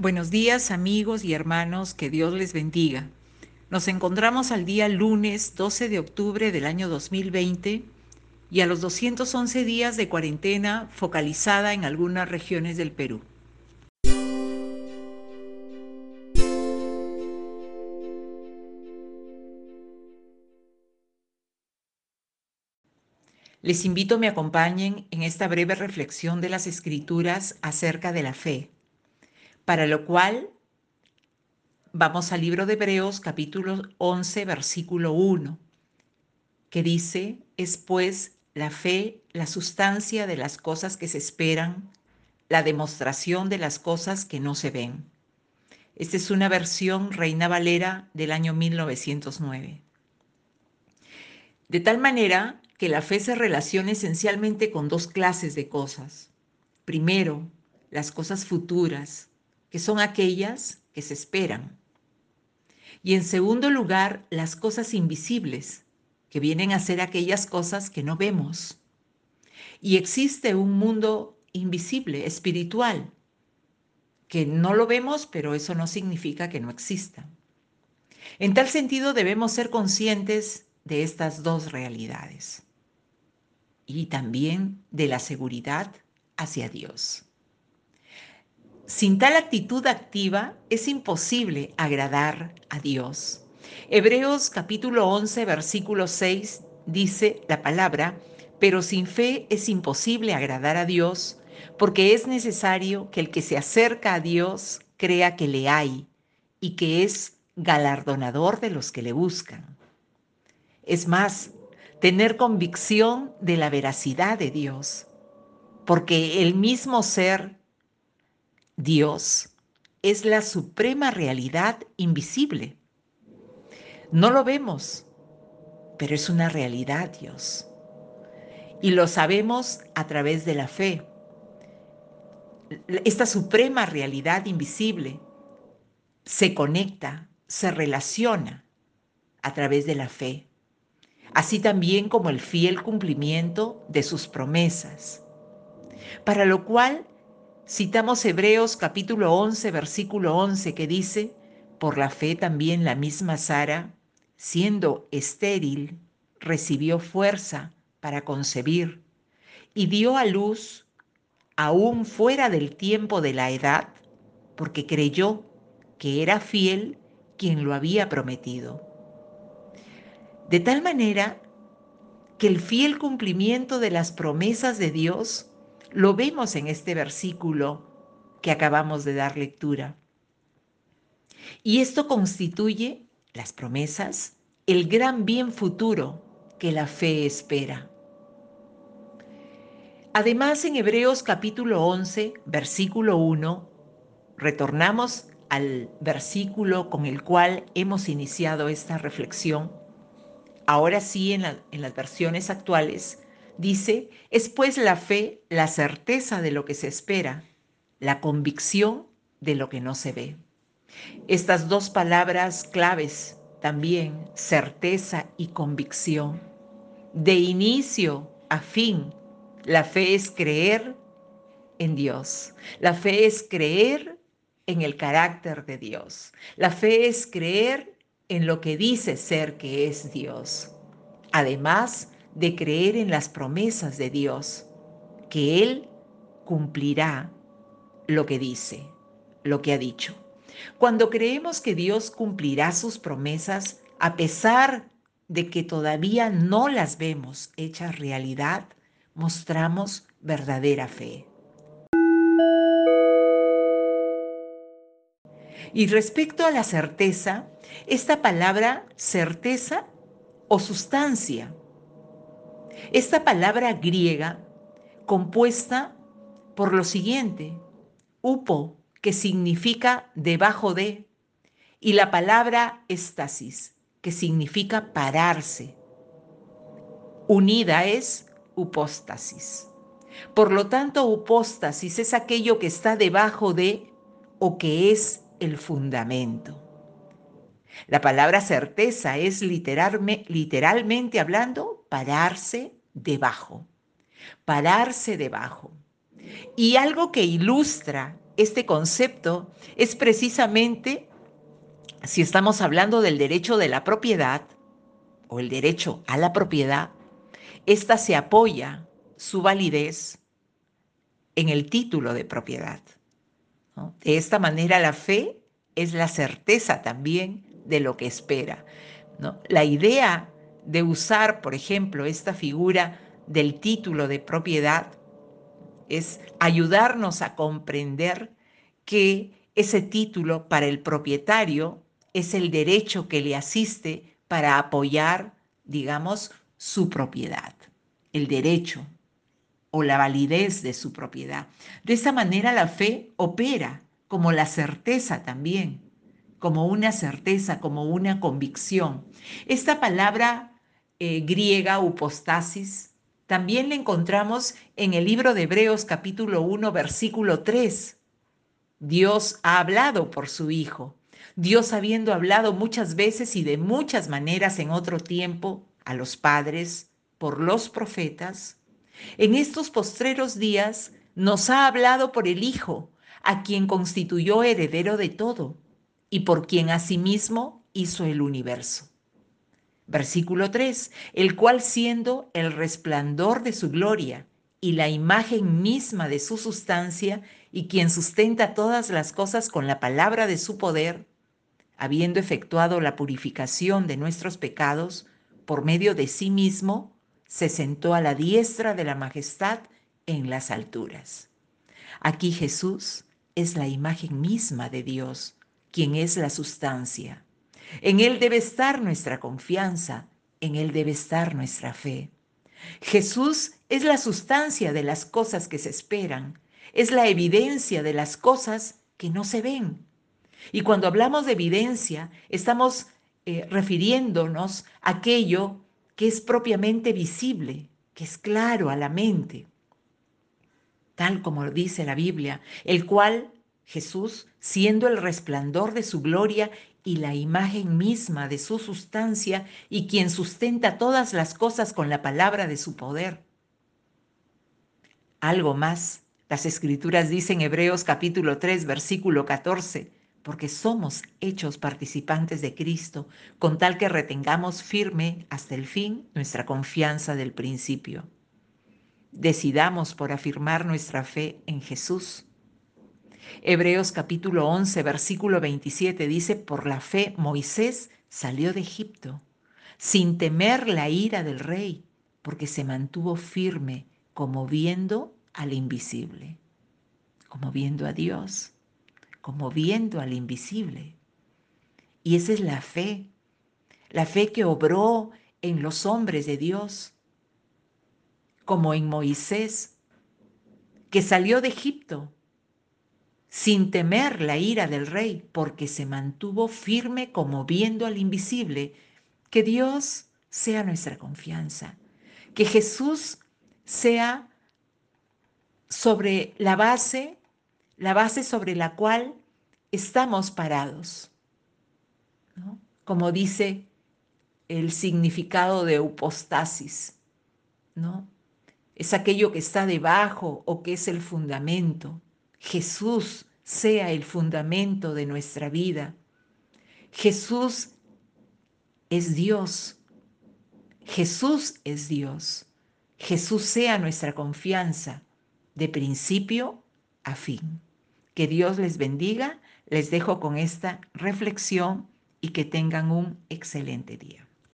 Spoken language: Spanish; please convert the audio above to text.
Buenos días amigos y hermanos, que Dios les bendiga. Nos encontramos al día lunes 12 de octubre del año 2020 y a los 211 días de cuarentena focalizada en algunas regiones del Perú. Les invito a me acompañen en esta breve reflexión de las escrituras acerca de la fe para lo cual vamos al libro de Hebreos capítulo 11 versículo 1, que dice, es pues la fe la sustancia de las cosas que se esperan, la demostración de las cosas que no se ven. Esta es una versión Reina Valera del año 1909. De tal manera que la fe se relaciona esencialmente con dos clases de cosas. Primero, las cosas futuras, que son aquellas que se esperan. Y en segundo lugar, las cosas invisibles, que vienen a ser aquellas cosas que no vemos. Y existe un mundo invisible, espiritual, que no lo vemos, pero eso no significa que no exista. En tal sentido, debemos ser conscientes de estas dos realidades y también de la seguridad hacia Dios. Sin tal actitud activa es imposible agradar a Dios. Hebreos capítulo 11, versículo 6 dice la palabra, pero sin fe es imposible agradar a Dios, porque es necesario que el que se acerca a Dios crea que le hay y que es galardonador de los que le buscan. Es más, tener convicción de la veracidad de Dios, porque el mismo ser Dios es la suprema realidad invisible. No lo vemos, pero es una realidad, Dios. Y lo sabemos a través de la fe. Esta suprema realidad invisible se conecta, se relaciona a través de la fe, así también como el fiel cumplimiento de sus promesas, para lo cual Citamos Hebreos capítulo 11, versículo 11, que dice, por la fe también la misma Sara, siendo estéril, recibió fuerza para concebir y dio a luz aún fuera del tiempo de la edad, porque creyó que era fiel quien lo había prometido. De tal manera que el fiel cumplimiento de las promesas de Dios lo vemos en este versículo que acabamos de dar lectura. Y esto constituye, las promesas, el gran bien futuro que la fe espera. Además, en Hebreos capítulo 11, versículo 1, retornamos al versículo con el cual hemos iniciado esta reflexión. Ahora sí, en, en las versiones actuales, Dice, es pues la fe la certeza de lo que se espera, la convicción de lo que no se ve. Estas dos palabras claves también, certeza y convicción. De inicio a fin, la fe es creer en Dios. La fe es creer en el carácter de Dios. La fe es creer en lo que dice ser que es Dios. Además, de creer en las promesas de Dios, que Él cumplirá lo que dice, lo que ha dicho. Cuando creemos que Dios cumplirá sus promesas, a pesar de que todavía no las vemos hechas realidad, mostramos verdadera fe. Y respecto a la certeza, esta palabra certeza o sustancia esta palabra griega compuesta por lo siguiente, upo, que significa debajo de, y la palabra éstasis, que significa pararse. Unida es upóstasis. Por lo tanto, upóstasis es aquello que está debajo de o que es el fundamento. La palabra certeza es literalmente hablando pararse debajo, pararse debajo. Y algo que ilustra este concepto es precisamente, si estamos hablando del derecho de la propiedad o el derecho a la propiedad, esta se apoya su validez en el título de propiedad. De esta manera la fe es la certeza también de lo que espera. ¿no? La idea de usar, por ejemplo, esta figura del título de propiedad es ayudarnos a comprender que ese título para el propietario es el derecho que le asiste para apoyar, digamos, su propiedad, el derecho o la validez de su propiedad. De esa manera la fe opera como la certeza también, como una certeza, como una convicción. Esta palabra eh, griega, upostasis, también la encontramos en el libro de Hebreos capítulo 1, versículo 3. Dios ha hablado por su Hijo. Dios habiendo hablado muchas veces y de muchas maneras en otro tiempo a los padres por los profetas, en estos postreros días nos ha hablado por el Hijo, a quien constituyó heredero de todo y por quien asimismo hizo el universo. Versículo 3, el cual siendo el resplandor de su gloria y la imagen misma de su sustancia, y quien sustenta todas las cosas con la palabra de su poder, habiendo efectuado la purificación de nuestros pecados por medio de sí mismo, se sentó a la diestra de la majestad en las alturas. Aquí Jesús es la imagen misma de Dios, quien es la sustancia. En Él debe estar nuestra confianza, en Él debe estar nuestra fe. Jesús es la sustancia de las cosas que se esperan, es la evidencia de las cosas que no se ven. Y cuando hablamos de evidencia, estamos eh, refiriéndonos a aquello que es propiamente visible, que es claro a la mente, tal como dice la Biblia, el cual Jesús, siendo el resplandor de su gloria y la imagen misma de su sustancia, y quien sustenta todas las cosas con la palabra de su poder. Algo más, las escrituras dicen Hebreos capítulo 3, versículo 14, porque somos hechos participantes de Cristo, con tal que retengamos firme hasta el fin nuestra confianza del principio. Decidamos por afirmar nuestra fe en Jesús. Hebreos capítulo 11, versículo 27 dice, por la fe Moisés salió de Egipto, sin temer la ira del rey, porque se mantuvo firme como viendo al invisible, como viendo a Dios como viendo al invisible. Y esa es la fe, la fe que obró en los hombres de Dios, como en Moisés, que salió de Egipto sin temer la ira del rey, porque se mantuvo firme como viendo al invisible. Que Dios sea nuestra confianza, que Jesús sea sobre la base la base sobre la cual estamos parados. Como dice el significado de upostasis, ¿no? Es aquello que está debajo o que es el fundamento. Jesús sea el fundamento de nuestra vida. Jesús es Dios. Jesús es Dios. Jesús sea nuestra confianza de principio a fin. Que Dios les bendiga. Les dejo con esta reflexión y que tengan un excelente día.